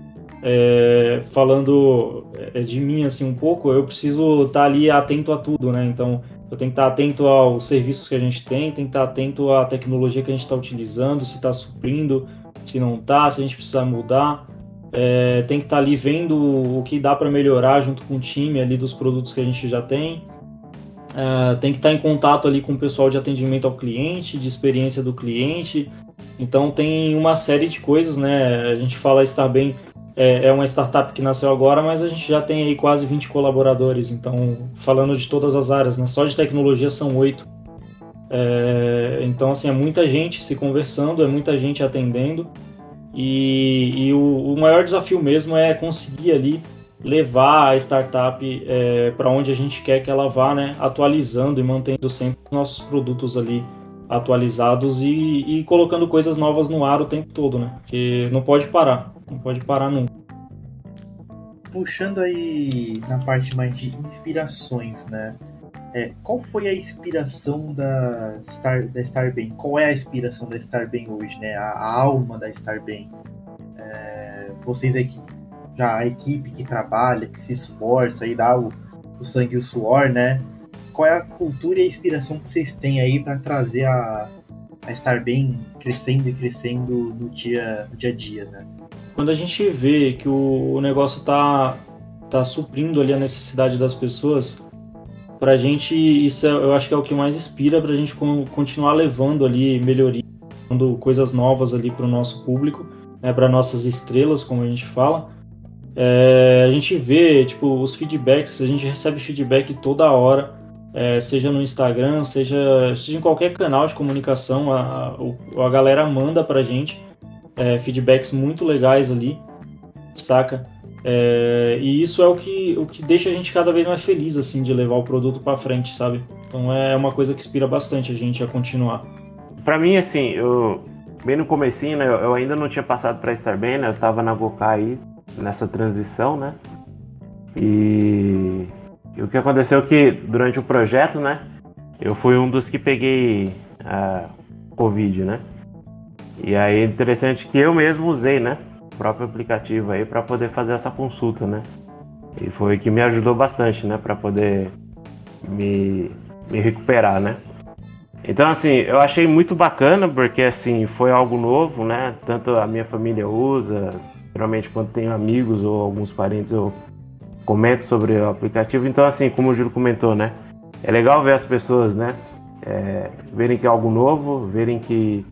é, falando é, de mim assim um pouco, eu preciso estar tá ali atento a tudo, né? Então eu tenho que estar tá atento aos serviços que a gente tem, tem que estar tá atento à tecnologia que a gente está utilizando, se está suprindo, se não está, se a gente precisa mudar. É, tem que estar ali vendo o que dá para melhorar junto com o time ali dos produtos que a gente já tem. É, tem que estar em contato ali com o pessoal de atendimento ao cliente, de experiência do cliente, então tem uma série de coisas, né? A gente fala estar bem é, é, uma startup que nasceu agora, mas a gente já tem aí quase 20 colaboradores. Então, falando de todas as áreas, né? Só de tecnologia são oito. É, então, assim, é muita gente se conversando, é muita gente atendendo. E, e o, o, maior desafio mesmo é conseguir ali levar a startup é, para onde a gente quer que ela vá, né? Atualizando e mantendo sempre os nossos produtos ali atualizados e, e, colocando coisas novas no ar o tempo todo, né? Porque não pode parar, não pode parar nunca. Puxando aí na parte mais de inspirações, né? É, qual foi a inspiração da Star, da Starbem? Qual é a inspiração da Starbem hoje, né? A, a alma da Starbem. É, vocês aí que já a equipe que trabalha, que se esforça e dá o, o sangue e o suor, né? qual é a cultura e a inspiração que vocês têm aí para trazer a, a estar bem crescendo e crescendo no dia, no dia a dia, né? Quando a gente vê que o, negócio tá, tá suprindo ali a necessidade das pessoas, pra gente isso é, eu acho que é o que mais inspira pra gente continuar levando ali melhoria, dando coisas novas ali pro nosso público, né, para nossas estrelas, como a gente fala. É, a gente vê, tipo, os feedbacks, a gente recebe feedback toda hora é, seja no Instagram, seja, seja em qualquer canal de comunicação, a, a, a galera manda pra gente é, feedbacks muito legais ali, saca? É, e isso é o que, o que deixa a gente cada vez mais feliz, assim, de levar o produto para frente, sabe? Então é uma coisa que inspira bastante a gente a continuar. Para mim, assim, eu bem no comecinho, né, eu ainda não tinha passado para estar bem, né? Eu tava na Gocai aí nessa transição, né? E e o que aconteceu é que durante o projeto, né, eu fui um dos que peguei a Covid, né? E aí interessante que eu mesmo usei, né, o próprio aplicativo aí para poder fazer essa consulta, né? E foi que me ajudou bastante, né, para poder me, me recuperar, né? Então, assim, eu achei muito bacana, porque, assim, foi algo novo, né? Tanto a minha família usa, geralmente quando tenho amigos ou alguns parentes eu comento sobre o aplicativo. Então, assim, como o Júlio comentou, né? É legal ver as pessoas, né? É, verem que é algo novo, verem que,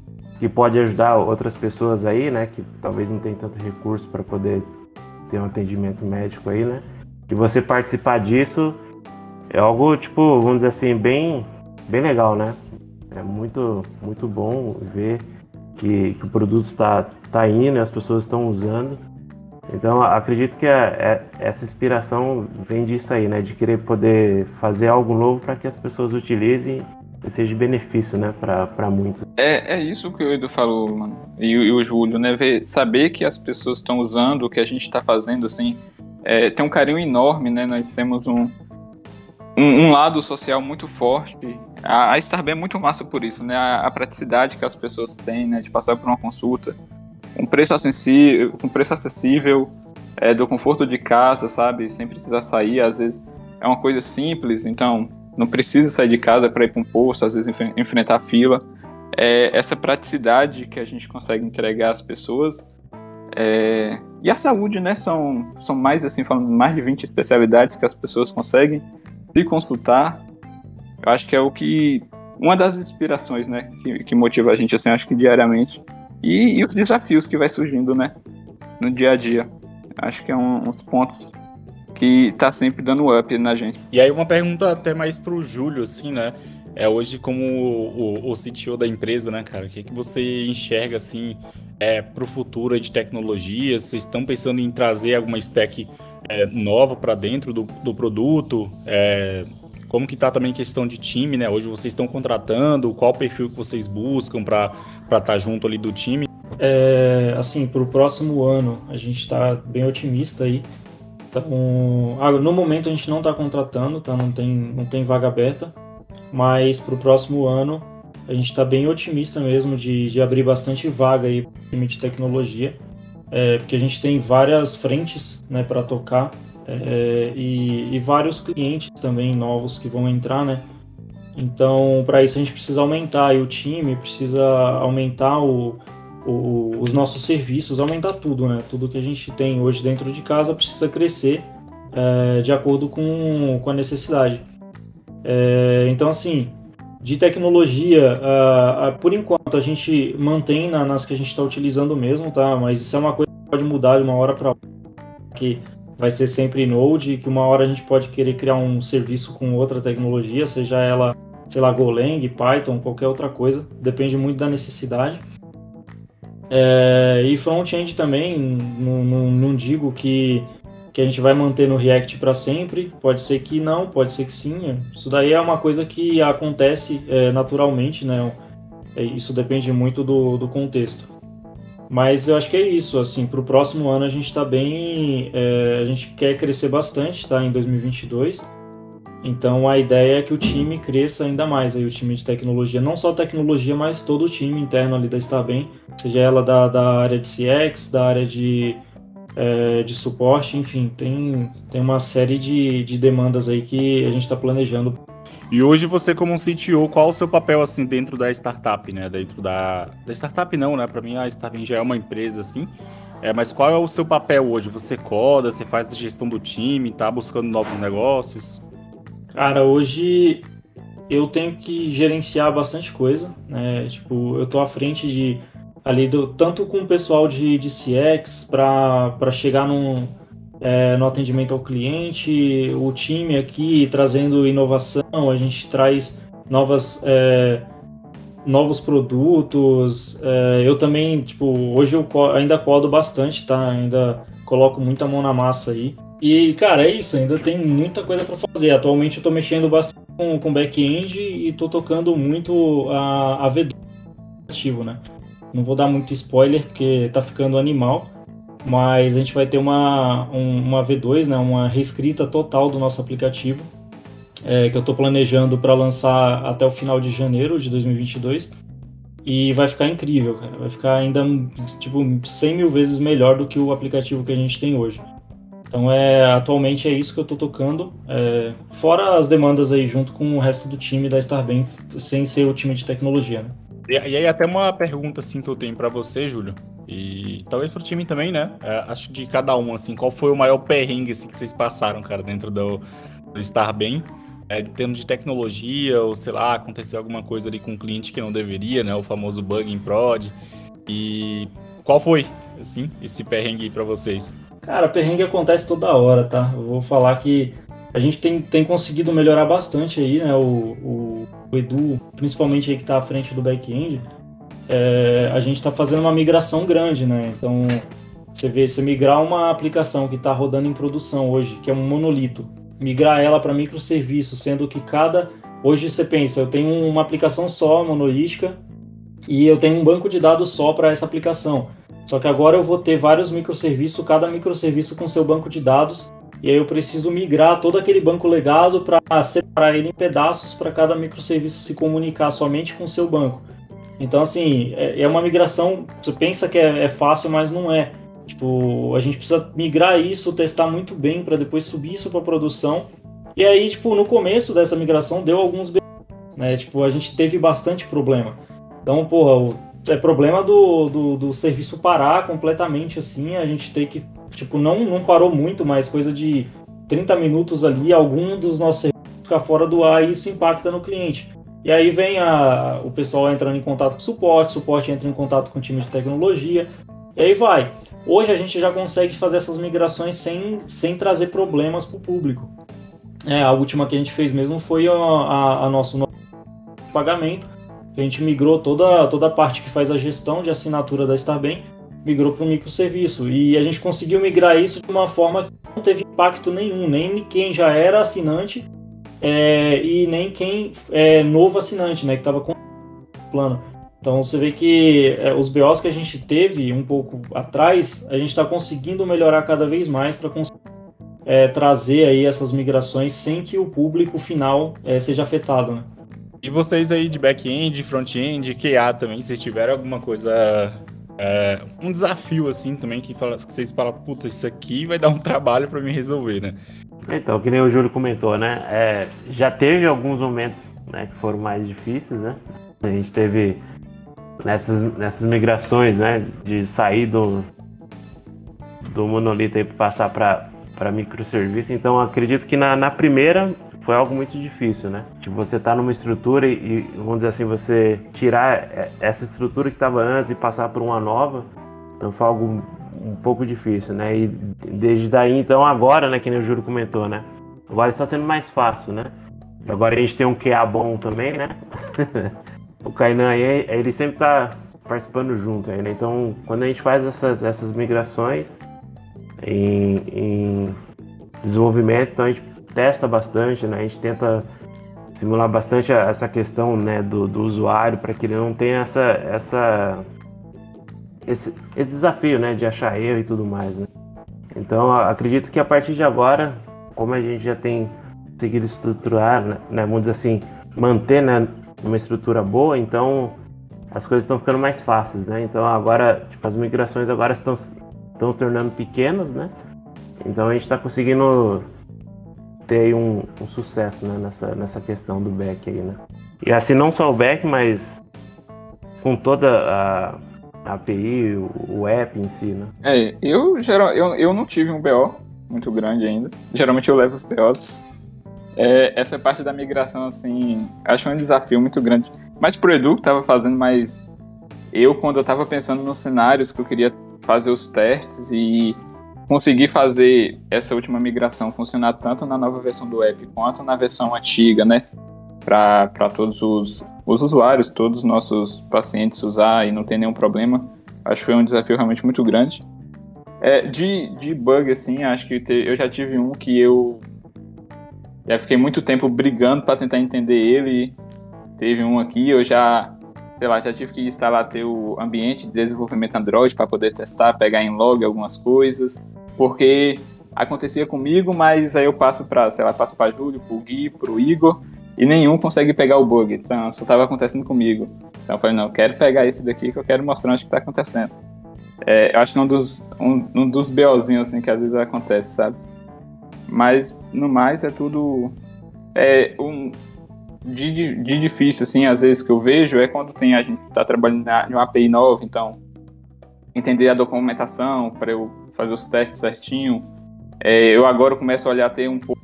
que pode ajudar outras pessoas aí, né? Que talvez não tem tanto recurso para poder ter um atendimento médico aí, né? E você participar disso é algo, tipo, vamos dizer assim, bem, bem legal, né? É muito, muito bom ver que, que o produto está tá indo e as pessoas estão usando. Então, acredito que é, é, essa inspiração vem disso aí, né? De querer poder fazer algo novo para que as pessoas utilizem seja de benefício, né? Para muitos. É, é isso que o Edu falou, mano. E, e o Júlio, né? Ver, saber que as pessoas estão usando o que a gente está fazendo, assim, é, tem um carinho enorme, né? Nós temos um, um, um lado social muito forte. A, a Starbem é muito massa por isso, né? A, a, praticidade que as pessoas têm, né? De passar por uma consulta. Um preço acessível, um preço acessível é, do conforto de casa, sabe? Sem precisar sair, às vezes é uma coisa simples, então não precisa sair de casa para ir para um posto, às vezes enf enfrentar fila. É, essa praticidade que a gente consegue entregar às pessoas é, e a saúde, né? São, são mais, assim, falando mais de 20 especialidades que as pessoas conseguem se consultar. Eu acho que é o que. Uma das inspirações, né? Que, que motiva a gente, assim, acho que diariamente. E, e, os desafios que vai surgindo, né? No dia a dia. Acho que é um, uns pontos que tá sempre dando up na gente. E aí, uma pergunta até mais pro Júlio, assim, né? É hoje como o, o, o CTO da empresa, né, cara? O que, que você enxerga, assim, é, para o futuro de tecnologia? Vocês estão pensando em trazer alguma stack é, nova para dentro do, do produto? É, como que está também a questão de time, né? Hoje vocês estão contratando, qual perfil que vocês buscam para estar tá junto ali do time? É, assim, para o próximo ano, a gente está bem otimista aí. Então, ah, no momento a gente não está contratando, tá? Não tem, não tem vaga aberta, mas para o próximo ano a gente está bem otimista mesmo de, de abrir bastante vaga aí para time de tecnologia, é, porque a gente tem várias frentes né, para tocar é, e, e, vários clientes também novos que vão entrar, né? Então, para isso a gente precisa aumentar o time, precisa aumentar o, o, os nossos serviços, aumentar tudo, né? Tudo que a gente tem hoje dentro de casa precisa crescer é, de acordo com, com a necessidade. É, então, assim, de tecnologia, uh, uh, por enquanto a gente mantém na, nas que a gente está utilizando mesmo, tá? Mas isso é uma coisa que pode mudar de uma hora para outra, que vai ser sempre Node, que uma hora a gente pode querer criar um serviço com outra tecnologia, seja ela, sei lá, Golang, Python, qualquer outra coisa, depende muito da necessidade. É, e front-end também, não, não, não digo que que a gente vai manter no React para sempre. Pode ser que não, pode ser que sim. Isso daí é uma coisa que acontece é, naturalmente, né? É, isso depende muito do, do contexto. Mas eu acho que é isso, assim, para o próximo ano a gente está bem, é, a gente quer crescer bastante, tá, em 2022. Então a ideia é que o time cresça ainda mais, aí o time de tecnologia, não só tecnologia, mas todo o time interno ali da Starbem, seja ela da, da área de CX, da área de é, de suporte, enfim, tem, tem uma série de, de demandas aí que a gente está planejando. E hoje você como CTO, qual o seu papel assim dentro da startup, né? Dentro da, da startup não, né? Para mim a startup já é uma empresa assim. É, mas qual é o seu papel hoje? Você coda, você faz a gestão do time, tá buscando novos negócios? Cara, hoje eu tenho que gerenciar bastante coisa, né? Tipo, eu tô à frente de ali do, tanto com o pessoal de, de CX para chegar num, é, no atendimento ao cliente, o time aqui trazendo inovação, a gente traz novas é, novos produtos. É, eu também, tipo, hoje eu ainda codo bastante, tá? Ainda coloco muita mão na massa aí. E, cara, é isso, ainda tem muita coisa para fazer. Atualmente eu tô mexendo bastante com, com back-end e tô tocando muito a, a V2 ativo, né? Não vou dar muito spoiler porque tá ficando animal, mas a gente vai ter uma, um, uma V2, né, uma reescrita total do nosso aplicativo, é, que eu estou planejando para lançar até o final de janeiro de 2022. E vai ficar incrível, cara. Vai ficar ainda, tipo, 100 mil vezes melhor do que o aplicativo que a gente tem hoje. Então, é, atualmente é isso que eu estou tocando, é, fora as demandas aí junto com o resto do time da Starbem, sem ser o time de tecnologia, né? E, e aí até uma pergunta assim que eu tenho para você, Júlio, e talvez pro time também, né? É, acho de cada um, assim, qual foi o maior perrengue assim, que vocês passaram, cara, dentro do, do Starbem? É, em termos de tecnologia, ou sei lá, aconteceu alguma coisa ali com um cliente que não deveria, né? O famoso bug em prod. E qual foi, assim, esse perrengue para vocês? Cara, perrengue acontece toda hora, tá? Eu vou falar que a gente tem, tem conseguido melhorar bastante aí, né? O, o, o Edu, principalmente aí que tá à frente do back-end, é, a gente está fazendo uma migração grande, né? Então, você vê, se migrar uma aplicação que está rodando em produção hoje, que é um monolito, migrar ela para microserviço, sendo que cada. Hoje você pensa, eu tenho uma aplicação só, monolítica, e eu tenho um banco de dados só para essa aplicação. Só que agora eu vou ter vários microserviços, cada microserviço com seu banco de dados, e aí eu preciso migrar todo aquele banco legado para separar ele em pedaços para cada microserviço se comunicar somente com seu banco. Então, assim, é, é uma migração. Você pensa que é, é fácil, mas não é. Tipo, a gente precisa migrar isso, testar muito bem para depois subir isso para produção. E aí, tipo, no começo dessa migração deu alguns né? Tipo, a gente teve bastante problema. Então, porra, é problema do, do, do, serviço parar completamente assim, a gente tem que, tipo, não, não parou muito, mas coisa de 30 minutos ali, algum dos nossos serviços ficar fora do ar e isso impacta no cliente. E aí vem a, o pessoal entrando em contato com o suporte, o suporte entra em contato com o time de tecnologia, e aí vai. Hoje a gente já consegue fazer essas migrações sem, sem trazer problemas para o público. É, a última que a gente fez mesmo foi a, a, a nosso pagamento, a gente migrou toda, toda a parte que faz a gestão de assinatura da Starbem, migrou para um microserviço. E a gente conseguiu migrar isso de uma forma que não teve impacto nenhum, nem quem já era assinante é, e nem quem é novo assinante, né, que estava com o plano. Então você vê que é, os BOs que a gente teve um pouco atrás, a gente está conseguindo melhorar cada vez mais para conseguir é, trazer aí essas migrações sem que o público final é, seja afetado. Né? E vocês aí de back-end, front-end, QA também, vocês tiveram alguma coisa é, um desafio assim também que, fala, que vocês falam, puta, isso aqui vai dar um trabalho para me resolver, né? Então, que nem o Júlio comentou, né? É, já teve alguns momentos né, que foram mais difíceis, né? A gente teve nessas, nessas migrações, né? De sair do, do monolito e passar para microserviço. Então, acredito que na, na primeira foi algo muito difícil, né? Tipo, você tá numa estrutura e, vamos dizer assim, você tirar essa estrutura que estava antes e passar por uma nova, então foi algo um pouco difícil, né? E desde daí, então, agora, né, que nem o Júlio comentou, né? Agora está sendo mais fácil, né? Agora a gente tem um QA bom também, né? o Kainan aí, ele sempre tá participando junto aí, né? Então, quando a gente faz essas, essas migrações em, em desenvolvimento, então a gente testa bastante, né? A gente tenta simular bastante essa questão né, do, do usuário para que ele não tenha essa, essa esse, esse desafio, né, de achar erro e tudo mais, né? Então, acredito que a partir de agora, como a gente já tem conseguido estruturar, né, né, vamos dizer assim, manter, né, uma estrutura boa, então as coisas estão ficando mais fáceis, né? Então, agora, tipo, as migrações agora estão, estão se tornando pequenas, né? Então, a gente está conseguindo ter um, um, sucesso né, nessa, nessa questão do back aí, né? E assim, não só o back, mas com toda a a API, o, o app em si, né? É, eu, geral, eu, eu não tive um BO muito grande ainda. Geralmente eu levo os BOs. É, essa parte da migração, assim, acho um desafio muito grande. Mas pro Edu, que tava fazendo mais. Eu, quando eu tava pensando nos cenários que eu queria fazer os testes e conseguir fazer essa última migração funcionar tanto na nova versão do app quanto na versão antiga, né? Para todos os, os usuários, todos os nossos pacientes usar e não ter nenhum problema. Acho que foi um desafio realmente muito grande. É, de, de bug, assim, acho que eu já tive um que eu já fiquei muito tempo brigando para tentar entender ele. Teve um aqui, eu já, sei lá, já tive que instalar teu ambiente de desenvolvimento Android para poder testar, pegar em log algumas coisas, porque acontecia comigo, mas aí eu passo para, sei lá, passo para Júlio, pro Gui, pro Igor, e nenhum consegue pegar o bug. Então, isso estava acontecendo comigo. Então, eu falei, não, eu quero pegar esse daqui que eu quero mostrar onde que está acontecendo. É, eu acho que é um dos, um, um dos BOzinhos assim, que às vezes acontece, sabe? Mas no mais é tudo. É um. De, de, difícil, assim, às vezes que eu vejo é quando tem a gente tá trabalhando em uma API nova, então entender a documentação para eu fazer os testes certinho. É, eu agora começo a olhar ter um pouco,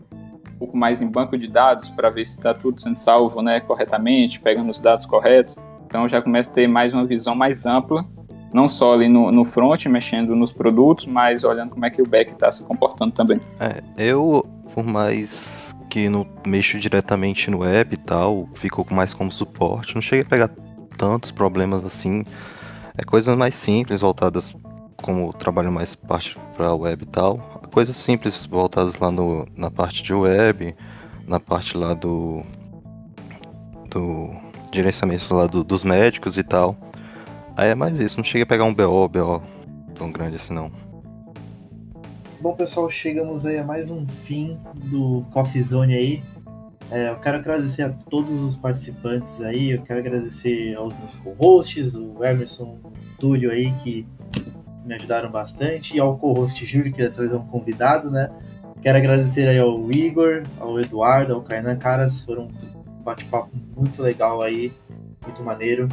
um pouco mais em banco de dados para ver se está tudo sendo salvo né, corretamente, pegando os dados corretos. Então já começo a ter mais uma visão mais ampla, não só ali no, no front, mexendo nos produtos, mas olhando como é que o back está se comportando também. É, eu, por mais que não mexo diretamente no web e tal, fico mais como suporte, não cheguei a pegar tantos problemas assim. É coisas mais simples, voltadas como trabalho mais parte para web e tal. Coisas simples voltadas lá no, na parte de web, na parte lá do. do gerenciamento lá do, dos médicos e tal. Aí é mais isso, não cheguei a pegar um BO, BO tão grande assim não. Bom, pessoal, chegamos aí a mais um fim do Coffee Zone aí. É, eu quero agradecer a todos os participantes aí, eu quero agradecer aos meus co-hosts, o Emerson, o Túlio aí, que me ajudaram bastante, e ao co-host Júlio, que dessa vez é um convidado, né? Quero agradecer aí ao Igor, ao Eduardo, ao Kainan, caras, foram um bate-papo muito legal aí, muito maneiro.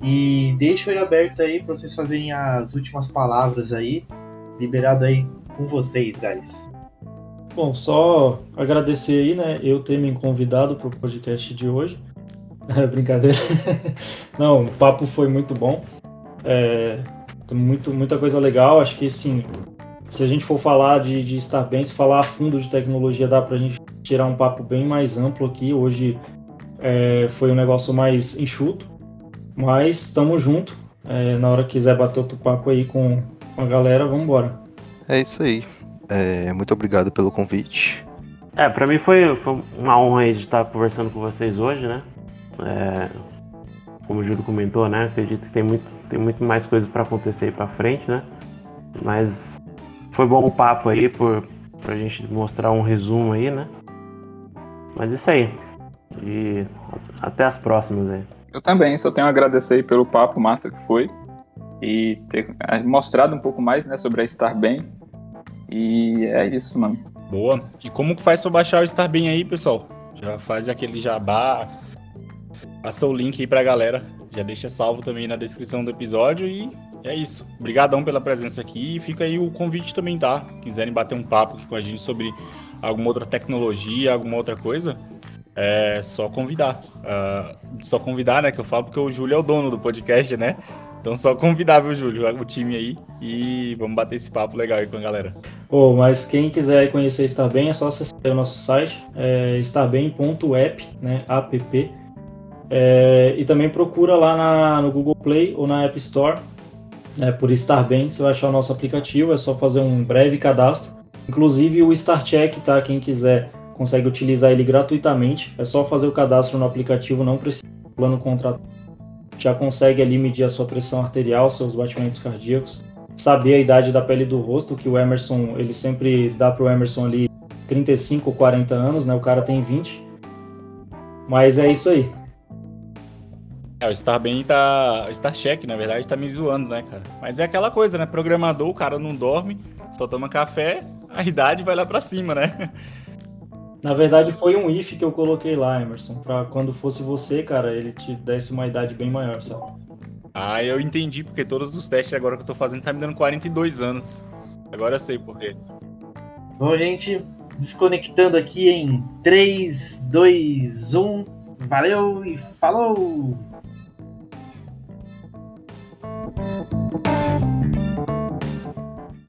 E deixo aí aberto aí para vocês fazerem as últimas palavras aí, liberado aí com vocês, guys. Bom, só agradecer aí, né, eu ter me convidado para o podcast de hoje. É brincadeira. Não, o papo foi muito bom. É, muito, muita coisa legal. Acho que, sim, se a gente for falar de, de estar bem, se falar a fundo de tecnologia, dá para a gente tirar um papo bem mais amplo aqui. Hoje é, foi um negócio mais enxuto, mas estamos junto. É, na hora que quiser bater outro papo aí com, com a galera, vamos embora. É isso aí. É, muito obrigado pelo convite. É, pra mim foi, foi uma honra aí de estar conversando com vocês hoje, né? É, como o Júlio comentou, né? Acredito que tem muito, tem muito mais coisas para acontecer aí pra frente, né? Mas foi bom o papo aí por, pra gente mostrar um resumo aí, né? Mas isso aí. E até as próximas aí. Eu também, só tenho a agradecer aí pelo papo massa que foi e ter mostrado um pouco mais né, sobre a Estar Bem e é isso, mano. Boa. E como que faz para baixar o Estar Bem aí, pessoal? Já faz aquele jabá, passa o link aí pra galera, já deixa salvo também na descrição do episódio e é isso. Obrigadão pela presença aqui e fica aí o convite também, tá? Quiserem bater um papo aqui com a gente sobre alguma outra tecnologia, alguma outra coisa, é só convidar. Uh, só convidar, né? Que eu falo porque o Júlio é o dono do podcast, né? Então só convidar, viu, Júlio, o time aí e vamos bater esse papo legal aí com a galera. Oh, mas quem quiser conhecer Starbem é só acessar o nosso site, é starbem.app, né, app. É, e também procura lá na, no Google Play ou na App Store, né, por Starbem, você vai achar o nosso aplicativo, é só fazer um breve cadastro. Inclusive o StarCheck, tá? Quem quiser consegue utilizar ele gratuitamente, é só fazer o cadastro no aplicativo, não precisa plano contrato já consegue ali medir a sua pressão arterial, seus batimentos cardíacos, saber a idade da pele do rosto, que o Emerson, ele sempre dá para o Emerson ali 35 ou 40 anos, né? O cara tem 20. Mas é isso aí. É, o Star bem tá. O Star Check, na verdade, tá me zoando, né, cara? Mas é aquela coisa, né? Programador, o cara não dorme, só toma café, a idade vai lá pra cima, né? Na verdade, foi um if que eu coloquei lá, Emerson, pra quando fosse você, cara, ele te desse uma idade bem maior, sabe? Ah, eu entendi, porque todos os testes agora que eu tô fazendo tá me dando 42 anos. Agora eu sei por quê. Bom, gente, desconectando aqui em 3, 2, 1. Valeu e falou!